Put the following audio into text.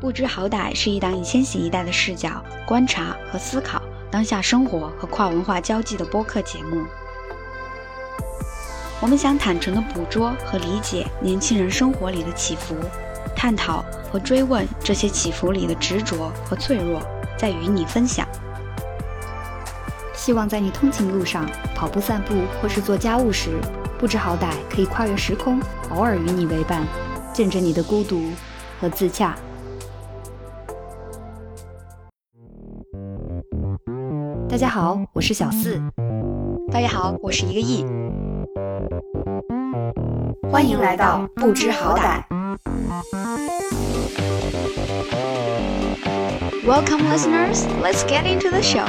不知好歹是一档以千禧一代的视角观察和思考当下生活和跨文化交际的播客节目。我们想坦诚地捕捉和理解年轻人生活里的起伏，探讨和追问这些起伏里的执着和脆弱，再与你分享。希望在你通勤路上、跑步、散步或是做家务时，不知好歹可以跨越时空，偶尔与你为伴，见证你的孤独和自洽。大家好，我是小四。大家好，我是一个亿。欢迎来到不知好歹。Welcome, listeners. Let's get into the show.